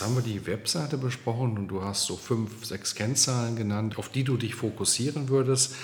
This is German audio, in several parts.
Jetzt haben wir die Webseite besprochen und du hast so fünf, sechs Kennzahlen genannt, auf die du dich fokussieren würdest.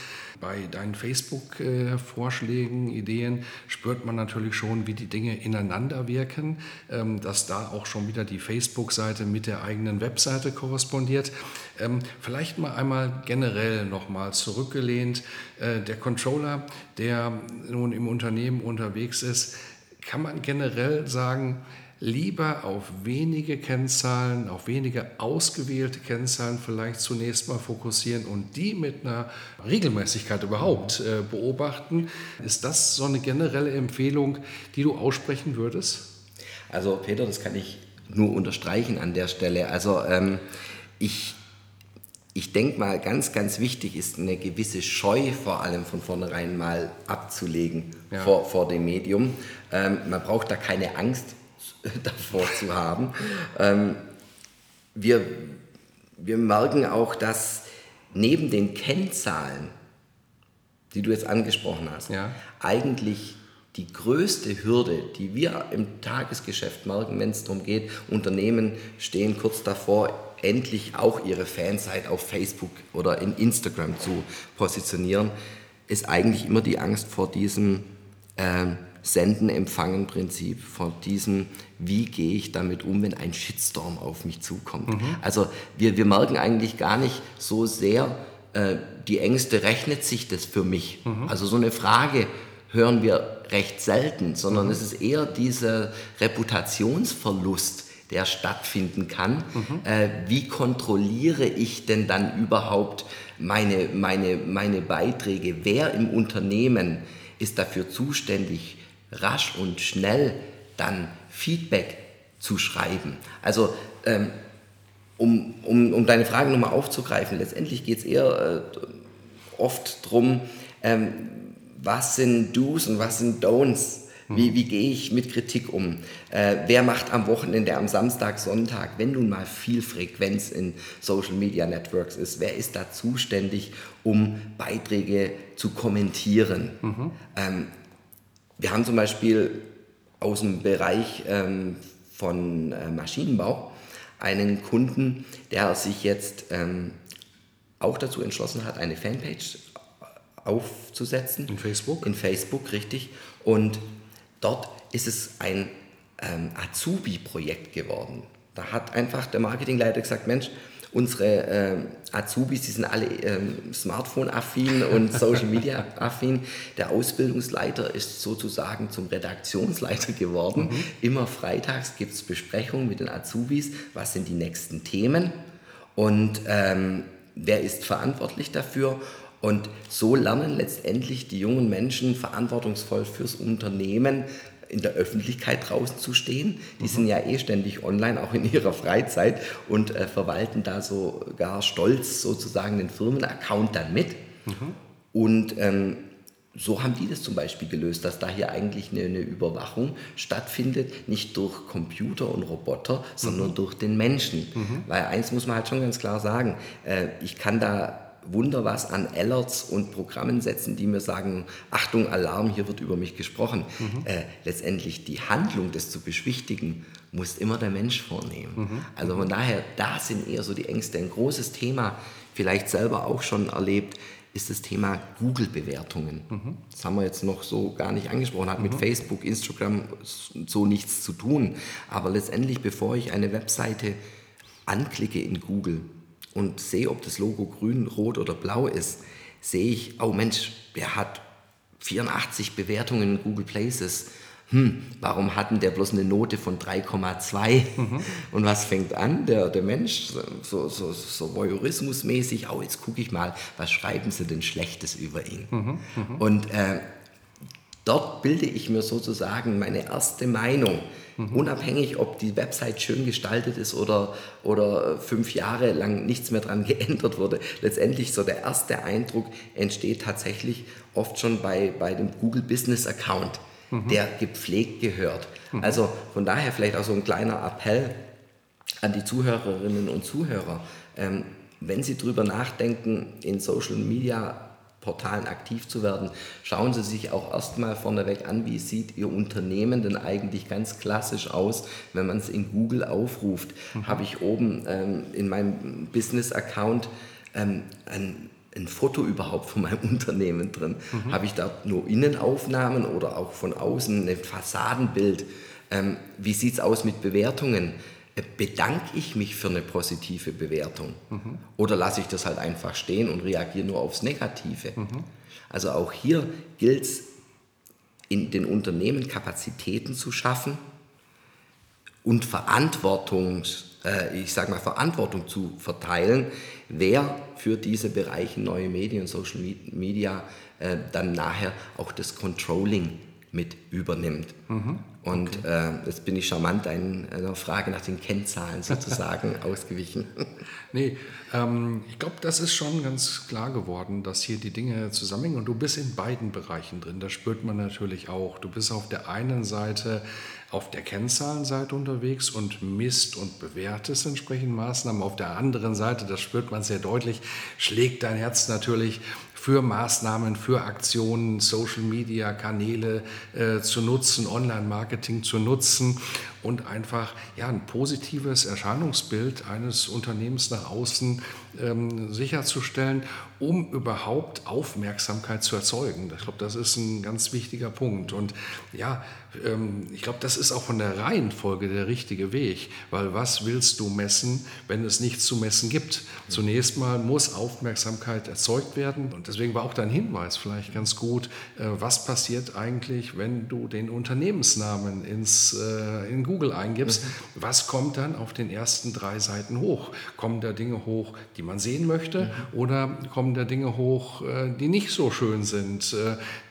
Bei deinen Facebook-Vorschlägen, Ideen spürt man natürlich schon, wie die Dinge ineinander wirken, ähm, dass da auch schon wieder die Facebook-Seite mit der eigenen Webseite korrespondiert. Ähm, vielleicht mal einmal generell nochmal zurückgelehnt. Äh, der Controller, der nun im Unternehmen unterwegs ist, kann man generell sagen, lieber auf wenige Kennzahlen, auf wenige ausgewählte Kennzahlen vielleicht zunächst mal fokussieren und die mit einer Regelmäßigkeit überhaupt äh, beobachten. Ist das so eine generelle Empfehlung, die du aussprechen würdest? Also Peter, das kann ich nur unterstreichen an der Stelle. Also ähm, ich, ich denke mal, ganz, ganz wichtig ist eine gewisse Scheu vor allem von vornherein mal abzulegen ja. vor, vor dem Medium. Ähm, man braucht da keine Angst davor zu haben. Ähm, wir, wir merken auch, dass neben den Kennzahlen, die du jetzt angesprochen hast, ja. eigentlich die größte Hürde, die wir im Tagesgeschäft merken, wenn es darum geht, Unternehmen stehen kurz davor, endlich auch ihre Fanseite auf Facebook oder in Instagram zu positionieren, ist eigentlich immer die Angst vor diesem ähm, Senden-Empfangen-Prinzip, von diesem, wie gehe ich damit um, wenn ein Shitstorm auf mich zukommt. Mhm. Also wir, wir merken eigentlich gar nicht so sehr, äh, die Ängste, rechnet sich das für mich? Mhm. Also so eine Frage hören wir recht selten, sondern mhm. es ist eher dieser Reputationsverlust, der stattfinden kann. Mhm. Äh, wie kontrolliere ich denn dann überhaupt meine, meine, meine Beiträge? Wer im Unternehmen ist dafür zuständig, rasch und schnell dann Feedback zu schreiben. Also ähm, um, um, um deine Frage nochmal aufzugreifen, letztendlich geht es eher äh, oft darum, ähm, was sind Do's und was sind Don'ts. Wie, wie gehe ich mit Kritik um? Äh, wer macht am Wochenende, am Samstag, Sonntag, wenn nun mal viel Frequenz in Social Media Networks ist, wer ist da zuständig, um Beiträge zu kommentieren? Mhm. Ähm, wir haben zum Beispiel aus dem Bereich ähm, von äh, Maschinenbau einen Kunden, der sich jetzt ähm, auch dazu entschlossen hat, eine Fanpage aufzusetzen. In Facebook? In Facebook, richtig. Und dort ist es ein ähm, Azubi-Projekt geworden. Da hat einfach der Marketingleiter gesagt, Mensch, unsere äh, Azubis, die sind alle ähm, Smartphone-affin und Social-Media-affin. Der Ausbildungsleiter ist sozusagen zum Redaktionsleiter geworden. Mhm. Immer freitags gibt es Besprechungen mit den Azubis. Was sind die nächsten Themen? Und ähm, wer ist verantwortlich dafür? Und so lernen letztendlich die jungen Menschen verantwortungsvoll fürs Unternehmen in der Öffentlichkeit draußen zu stehen. Die mhm. sind ja eh ständig online, auch in ihrer Freizeit und äh, verwalten da sogar stolz sozusagen den Firmenaccount dann mit. Mhm. Und ähm, so haben die das zum Beispiel gelöst, dass da hier eigentlich eine, eine Überwachung stattfindet, nicht durch Computer und Roboter, sondern mhm. durch den Menschen. Mhm. Weil eins muss man halt schon ganz klar sagen, äh, ich kann da Wunder was an Alerts und Programmen setzen, die mir sagen, Achtung, Alarm, hier wird über mich gesprochen. Mhm. Äh, letztendlich die Handlung, das zu beschwichtigen, muss immer der Mensch vornehmen. Mhm. Also von daher, da sind eher so die Ängste. Ein großes Thema, vielleicht selber auch schon erlebt, ist das Thema Google-Bewertungen. Mhm. Das haben wir jetzt noch so gar nicht angesprochen, hat mit mhm. Facebook, Instagram so nichts zu tun. Aber letztendlich, bevor ich eine Webseite anklicke in Google, und sehe, ob das Logo grün, rot oder blau ist, sehe ich, oh Mensch, der hat 84 Bewertungen in Google Places. Hm, warum hatten der bloß eine Note von 3,2? Mhm. Und was fängt an? Der, der Mensch, so, so, so voyeurismusmäßig, oh, jetzt gucke ich mal, was schreiben sie denn Schlechtes über ihn? Mhm. Mhm. Und äh, Dort bilde ich mir sozusagen meine erste Meinung. Mhm. Unabhängig, ob die Website schön gestaltet ist oder, oder fünf Jahre lang nichts mehr dran geändert wurde. Letztendlich so der erste Eindruck entsteht tatsächlich oft schon bei, bei dem Google Business Account, mhm. der gepflegt gehört. Mhm. Also von daher vielleicht auch so ein kleiner Appell an die Zuhörerinnen und Zuhörer. Ähm, wenn Sie darüber nachdenken, in Social Media Portalen aktiv zu werden, schauen Sie sich auch erstmal vorneweg an, wie sieht Ihr Unternehmen denn eigentlich ganz klassisch aus, wenn man es in Google aufruft. Mhm. Habe ich oben ähm, in meinem Business-Account ähm, ein, ein Foto überhaupt von meinem Unternehmen drin? Mhm. Habe ich da nur Innenaufnahmen oder auch von außen ein Fassadenbild? Ähm, wie sieht es aus mit Bewertungen? Bedanke ich mich für eine positive Bewertung mhm. oder lasse ich das halt einfach stehen und reagiere nur aufs Negative. Mhm. Also auch hier gilt es, in den Unternehmen Kapazitäten zu schaffen und Verantwortung, äh, ich sage mal Verantwortung zu verteilen, wer für diese Bereiche neue Medien, Social Media äh, dann nachher auch das Controlling mit übernimmt. Mhm. Und okay. äh, jetzt bin ich charmant einer Frage nach den Kennzahlen sozusagen ausgewichen. Nee, ähm, ich glaube, das ist schon ganz klar geworden, dass hier die Dinge zusammenhängen. Und du bist in beiden Bereichen drin. Das spürt man natürlich auch. Du bist auf der einen Seite auf der Kennzahlenseite unterwegs und misst und bewertest entsprechend Maßnahmen. Auf der anderen Seite, das spürt man sehr deutlich, schlägt dein Herz natürlich für Maßnahmen, für Aktionen, Social-Media-Kanäle äh, zu nutzen, Online-Marketing zu nutzen und einfach ja, ein positives Erscheinungsbild eines Unternehmens nach außen ähm, sicherzustellen, um überhaupt Aufmerksamkeit zu erzeugen. Ich glaube, das ist ein ganz wichtiger Punkt. Und ja, ähm, ich glaube, das ist auch von der Reihenfolge der richtige Weg, weil was willst du messen, wenn es nichts zu messen gibt? Zunächst mal muss Aufmerksamkeit erzeugt werden und deswegen war auch dein Hinweis vielleicht ganz gut, äh, was passiert eigentlich, wenn du den Unternehmensnamen ins, äh, in Google eingibst, mhm. was kommt dann auf den ersten drei Seiten hoch? Kommen da Dinge hoch, die man sehen möchte mhm. oder kommen da Dinge hoch, äh, die nicht so schön sind,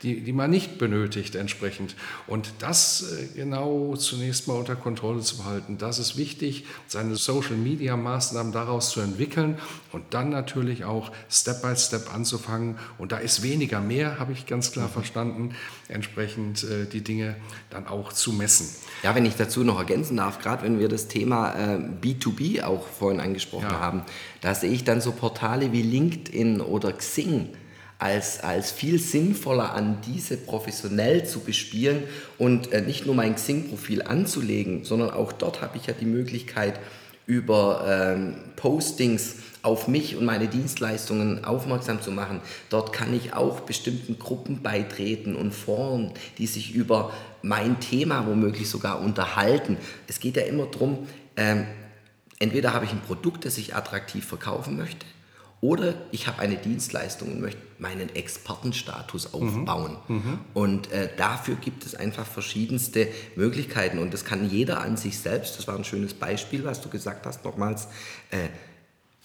die, die man nicht benötigt entsprechend? Und das genau zunächst mal unter Kontrolle zu behalten, das ist wichtig, seine Social-Media-Maßnahmen daraus zu entwickeln und dann natürlich auch Step by Step anzufangen. Und da ist weniger mehr, habe ich ganz klar mhm. verstanden, entsprechend äh, die Dinge dann auch zu messen. Ja, wenn ich dazu noch ergänzen darf, gerade wenn wir das Thema äh, B2B auch vorhin angesprochen ja. haben, da sehe ich dann so Portale wie LinkedIn oder Xing als, als viel sinnvoller an, diese professionell zu bespielen und äh, nicht nur mein Xing-Profil anzulegen, sondern auch dort habe ich ja die Möglichkeit, über ähm, Postings auf mich und meine Dienstleistungen aufmerksam zu machen. Dort kann ich auch bestimmten Gruppen beitreten und Foren, die sich über mein Thema womöglich sogar unterhalten. Es geht ja immer darum, ähm, entweder habe ich ein Produkt, das ich attraktiv verkaufen möchte, oder ich habe eine Dienstleistung und möchte meinen Expertenstatus mhm. aufbauen. Mhm. Und äh, dafür gibt es einfach verschiedenste Möglichkeiten. Und das kann jeder an sich selbst, das war ein schönes Beispiel, was du gesagt hast, nochmals, äh,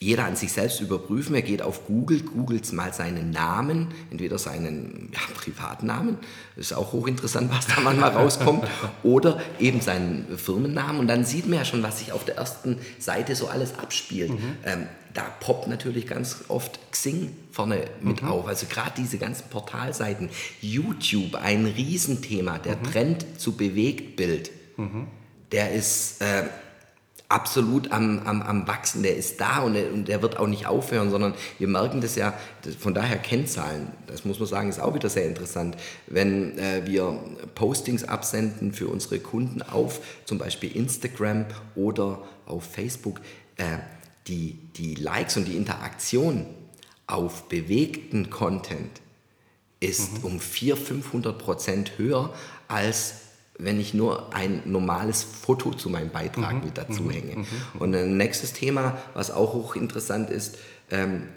jeder an sich selbst überprüfen. Er geht auf Google, googelt mal seinen Namen, entweder seinen ja, Privatnamen, ist auch hochinteressant, was da manchmal rauskommt, oder eben seinen Firmennamen. Und dann sieht man ja schon, was sich auf der ersten Seite so alles abspielt. Mhm. Ähm, da poppt natürlich ganz oft Xing vorne mit mhm. auf. Also gerade diese ganzen Portalseiten. YouTube, ein Riesenthema, der mhm. Trend zu Bewegtbild, mhm. der ist... Äh, absolut am, am, am Wachsen, der ist da und der, und der wird auch nicht aufhören, sondern wir merken das ja, von daher Kennzahlen, das muss man sagen, ist auch wieder sehr interessant. Wenn äh, wir Postings absenden für unsere Kunden auf zum Beispiel Instagram oder auf Facebook, äh, die, die Likes und die Interaktion auf bewegten Content ist mhm. um 400, 500 Prozent höher als wenn ich nur ein normales Foto zu meinem Beitrag mhm. mit dazu mhm. hänge. Mhm. Und ein nächstes Thema, was auch hochinteressant ist, ähm,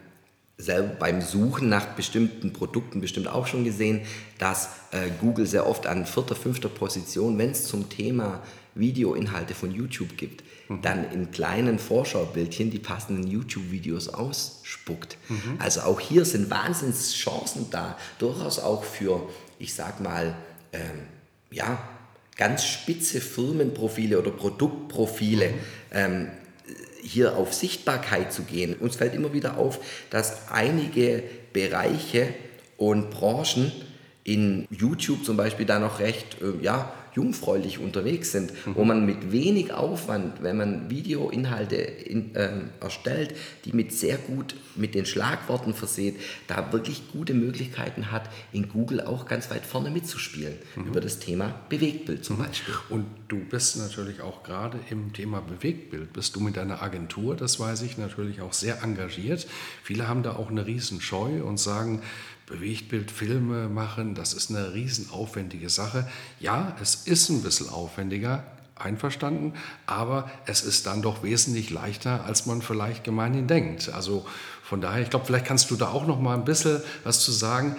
selber beim Suchen nach bestimmten Produkten bestimmt auch schon gesehen, dass äh, Google sehr oft an vierter, fünfter Position, wenn es zum Thema Videoinhalte von YouTube gibt, mhm. dann in kleinen Vorschaubildchen die passenden YouTube-Videos ausspuckt. Mhm. Also auch hier sind Wahnsinnschancen da, durchaus auch für, ich sag mal, ähm, ja, ganz spitze Firmenprofile oder Produktprofile ähm, hier auf Sichtbarkeit zu gehen. Uns fällt immer wieder auf, dass einige Bereiche und Branchen in YouTube zum Beispiel da noch recht äh, ja, jungfräulich unterwegs sind, mhm. wo man mit wenig Aufwand, wenn man Videoinhalte in, äh, erstellt, die mit sehr gut mit den Schlagworten verseht, da wirklich gute Möglichkeiten hat, in Google auch ganz weit vorne mitzuspielen mhm. über das Thema Bewegtbild zum mhm. Beispiel. Und du bist natürlich auch gerade im Thema Bewegtbild, bist du mit deiner Agentur, das weiß ich, natürlich auch sehr engagiert. Viele haben da auch eine Riesenscheu und sagen, Bewegtbildfilme machen, das ist eine riesenaufwendige Sache. Ja, es ist ein bisschen aufwendiger, einverstanden, aber es ist dann doch wesentlich leichter, als man vielleicht gemeinhin denkt. Also von daher, ich glaube, vielleicht kannst du da auch noch mal ein bisschen was zu sagen.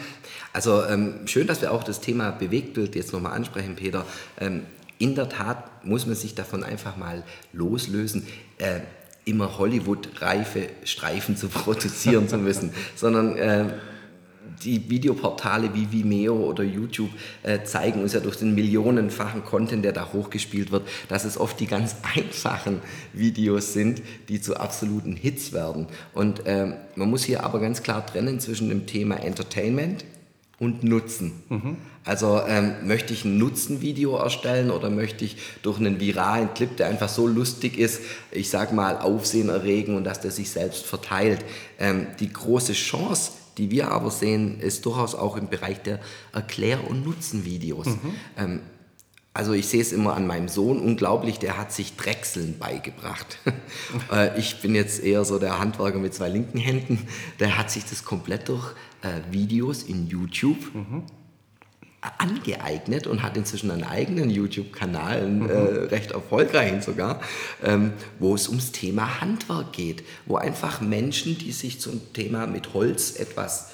Also ähm, schön, dass wir auch das Thema Bewegtbild jetzt noch mal ansprechen, Peter. Ähm, in der Tat muss man sich davon einfach mal loslösen. Äh, immer Hollywood-reife Streifen zu produzieren zu müssen, sondern äh, die Videoportale wie Vimeo oder YouTube äh, zeigen uns ja durch den millionenfachen Content, der da hochgespielt wird, dass es oft die ganz einfachen Videos sind, die zu absoluten Hits werden. Und ähm, man muss hier aber ganz klar trennen zwischen dem Thema Entertainment und Nutzen. Mhm. Also ähm, möchte ich ein Nutzenvideo erstellen oder möchte ich durch einen viralen Clip, der einfach so lustig ist, ich sag mal, Aufsehen erregen und dass der sich selbst verteilt. Ähm, die große Chance die wir aber sehen, ist durchaus auch im Bereich der Erklär- und Nutzenvideos. Mhm. Ähm, also ich sehe es immer an meinem Sohn unglaublich, der hat sich Drechseln beigebracht. Äh, ich bin jetzt eher so der Handwerker mit zwei linken Händen. Der hat sich das komplett durch äh, Videos in YouTube mhm angeeignet und hat inzwischen einen eigenen YouTube-Kanal, einen mhm. äh, recht erfolgreichen sogar, ähm, wo es ums Thema Handwerk geht, wo einfach Menschen, die sich zum Thema mit Holz etwas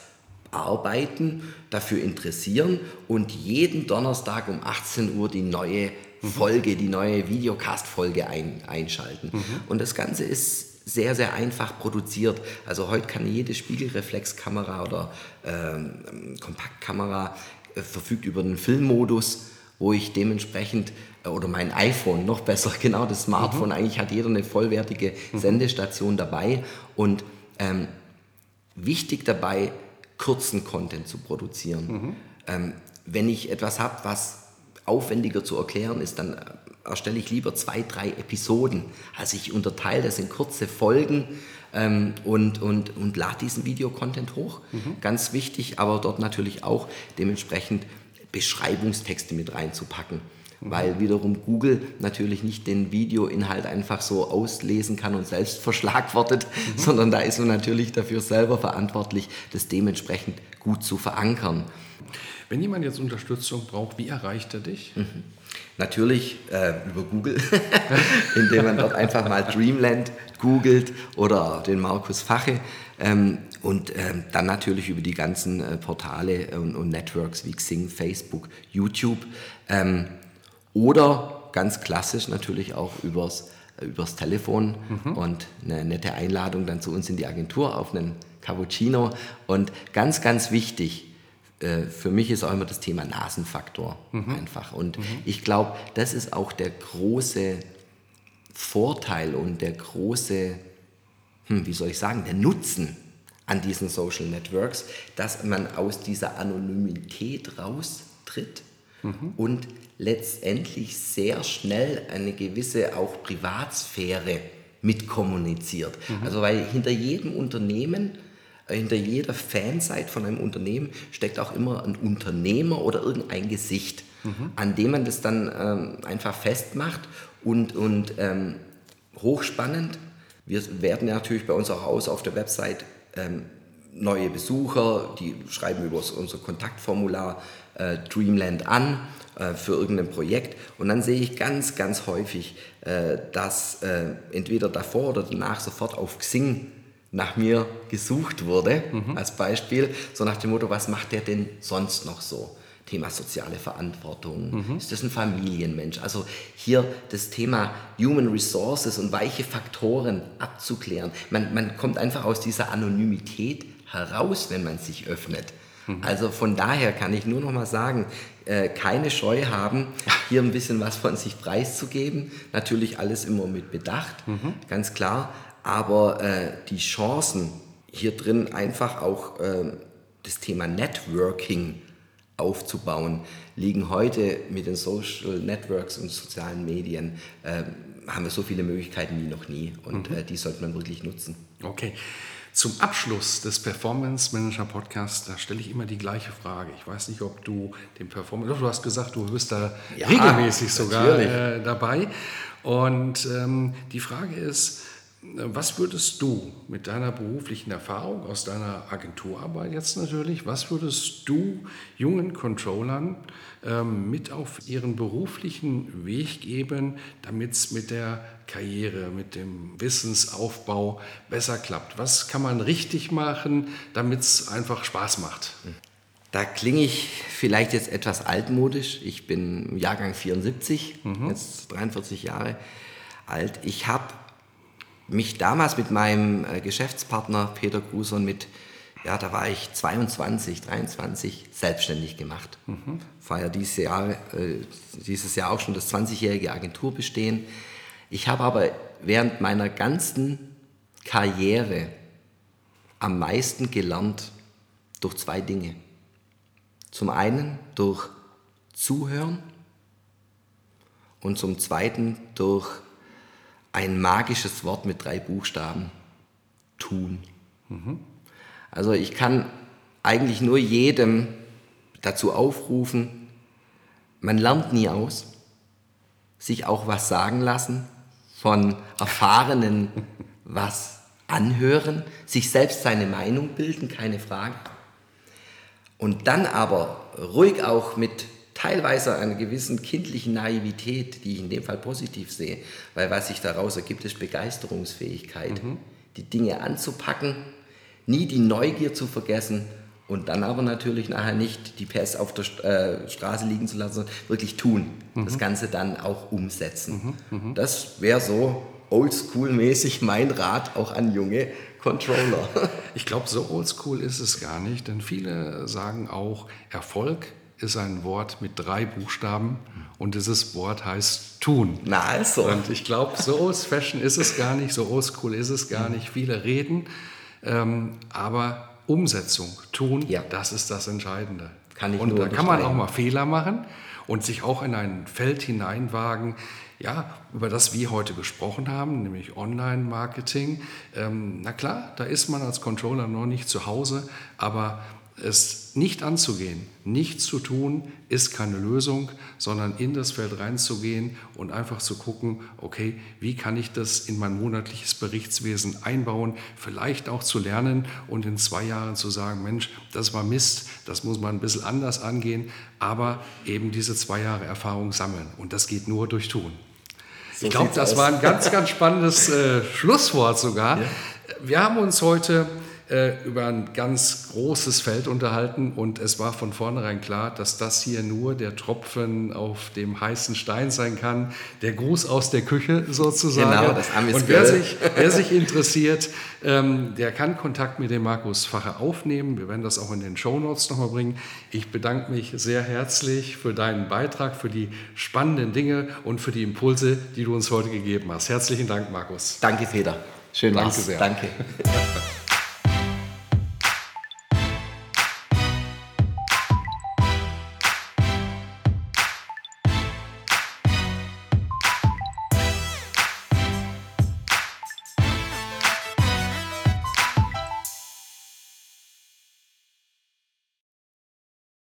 arbeiten, dafür interessieren und jeden Donnerstag um 18 Uhr die neue mhm. Folge, die neue Videocast-Folge ein, einschalten. Mhm. Und das Ganze ist sehr, sehr einfach produziert. Also heute kann jede Spiegelreflexkamera oder ähm, Kompaktkamera äh, verfügt über einen Filmmodus, wo ich dementsprechend, äh, oder mein iPhone noch besser, genau das Smartphone, mhm. eigentlich hat jeder eine vollwertige mhm. Sendestation dabei und ähm, wichtig dabei, kurzen Content zu produzieren. Mhm. Ähm, wenn ich etwas habe, was aufwendiger zu erklären ist, dann äh, erstelle ich lieber zwei, drei Episoden. Also ich unterteile das in kurze Folgen ähm, und, und, und lade diesen Videocontent hoch. Mhm. Ganz wichtig, aber dort natürlich auch dementsprechend Beschreibungstexte mit reinzupacken. Mhm. Weil wiederum Google natürlich nicht den Videoinhalt einfach so auslesen kann und selbst verschlagwortet, mhm. sondern da ist man natürlich dafür selber verantwortlich, das dementsprechend gut zu verankern. Wenn jemand jetzt Unterstützung braucht, wie erreicht er dich? Mhm. Natürlich äh, über Google, indem man dort einfach mal Dreamland googelt oder den Markus Fache. Ähm, und ähm, dann natürlich über die ganzen äh, Portale und, und, Networks wie Xing, Facebook, YouTube. Ähm, oder ganz klassisch natürlich auch übers, äh, übers Telefon mhm. und eine nette Einladung dann zu uns in die Agentur auf einen Cappuccino. Und ganz, ganz wichtig, äh, für mich ist auch immer das Thema Nasenfaktor mhm. einfach. Und mhm. ich glaube, das ist auch der große Vorteil und der große, hm, wie soll ich sagen, der Nutzen an diesen Social Networks, dass man aus dieser Anonymität raustritt mhm. und letztendlich sehr schnell eine gewisse auch Privatsphäre mitkommuniziert. Mhm. Also weil hinter jedem Unternehmen hinter jeder Fanseite von einem Unternehmen steckt auch immer ein Unternehmer oder irgendein Gesicht, mhm. an dem man das dann ähm, einfach festmacht und, und ähm, hochspannend. Wir werden ja natürlich bei uns auch aus auf der Website ähm, neue Besucher, die schreiben über unser Kontaktformular äh, Dreamland an äh, für irgendein Projekt. Und dann sehe ich ganz, ganz häufig, äh, dass äh, entweder davor oder danach sofort auf Xing nach mir gesucht wurde, mhm. als Beispiel, so nach dem Motto, was macht der denn sonst noch so? Thema soziale Verantwortung, mhm. ist das ein Familienmensch? Also hier das Thema Human Resources und weiche Faktoren abzuklären. Man, man kommt einfach aus dieser Anonymität heraus, wenn man sich öffnet. Mhm. Also von daher kann ich nur noch mal sagen, äh, keine Scheu haben, hier ein bisschen was von sich preiszugeben. Natürlich alles immer mit Bedacht, mhm. ganz klar. Aber äh, die Chancen hier drin einfach auch äh, das Thema Networking aufzubauen, liegen heute mit den Social Networks und sozialen Medien, äh, haben wir so viele Möglichkeiten wie noch nie und mhm. äh, die sollte man wirklich nutzen. Okay. Zum Abschluss des Performance Manager Podcasts, da stelle ich immer die gleiche Frage. Ich weiß nicht, ob du den Performance, du hast gesagt, du bist da ja, regelmäßig sogar äh, dabei. Und ähm, die Frage ist, was würdest du mit deiner beruflichen Erfahrung aus deiner Agenturarbeit jetzt natürlich, was würdest du jungen Controllern ähm, mit auf ihren beruflichen Weg geben, damit es mit der Karriere, mit dem Wissensaufbau besser klappt? Was kann man richtig machen, damit es einfach Spaß macht? Da klinge ich vielleicht jetzt etwas altmodisch. Ich bin Jahrgang 74, mhm. jetzt 43 Jahre alt. Ich habe mich damals mit meinem äh, Geschäftspartner Peter Gruson mit, ja, da war ich 22, 23, selbstständig gemacht. Mhm. Feier dieses Jahr, äh, dieses Jahr auch schon das 20-jährige Agenturbestehen. Ich habe aber während meiner ganzen Karriere am meisten gelernt durch zwei Dinge. Zum einen durch Zuhören und zum zweiten durch ein magisches Wort mit drei Buchstaben. Tun. Mhm. Also ich kann eigentlich nur jedem dazu aufrufen, man lernt nie aus, sich auch was sagen lassen, von Erfahrenen was anhören, sich selbst seine Meinung bilden, keine Frage. Und dann aber ruhig auch mit teilweise einer gewissen kindlichen Naivität, die ich in dem Fall positiv sehe, weil was sich daraus ergibt, ist Begeisterungsfähigkeit, mhm. die Dinge anzupacken, nie die Neugier zu vergessen und dann aber natürlich nachher nicht die PS auf der äh, Straße liegen zu lassen, sondern wirklich tun, mhm. das Ganze dann auch umsetzen. Mhm. mhm. Das wäre so oldschool-mäßig mein Rat auch an junge Controller. Ich glaube, so oldschool ist es gar nicht, denn viele sagen auch, Erfolg ist ein Wort mit drei Buchstaben und dieses Wort heißt tun. Na also. Und ich glaube, so old fashion ist es gar nicht, so oldschool ist es gar nicht. Viele reden, ähm, aber Umsetzung, tun, ja. das ist das Entscheidende. Kann ich und da kann man auch mal Fehler machen und sich auch in ein Feld hineinwagen, ja, über das wir heute gesprochen haben, nämlich Online-Marketing. Ähm, na klar, da ist man als Controller noch nicht zu Hause, aber es nicht anzugehen, nichts zu tun, ist keine Lösung, sondern in das Feld reinzugehen und einfach zu gucken, okay, wie kann ich das in mein monatliches Berichtswesen einbauen, vielleicht auch zu lernen und in zwei Jahren zu sagen, Mensch, das war Mist, das muss man ein bisschen anders angehen, aber eben diese zwei Jahre Erfahrung sammeln und das geht nur durch Tun. So ich glaube, das aus. war ein ganz, ganz spannendes äh, Schlusswort sogar. Ja. Wir haben uns heute äh, über ein ganz großes Feld unterhalten und es war von vornherein klar, dass das hier nur der Tropfen auf dem heißen Stein sein kann, der Gruß aus der Küche sozusagen. Genau, das Amis Und wer sich, wer sich interessiert, ähm, der kann Kontakt mit dem Markus Fache aufnehmen. Wir werden das auch in den Show Notes nochmal bringen. Ich bedanke mich sehr herzlich für deinen Beitrag, für die spannenden Dinge und für die Impulse, die du uns heute gegeben hast. Herzlichen Dank, Markus. Danke, Peter. Schön, danke sehr. Danke.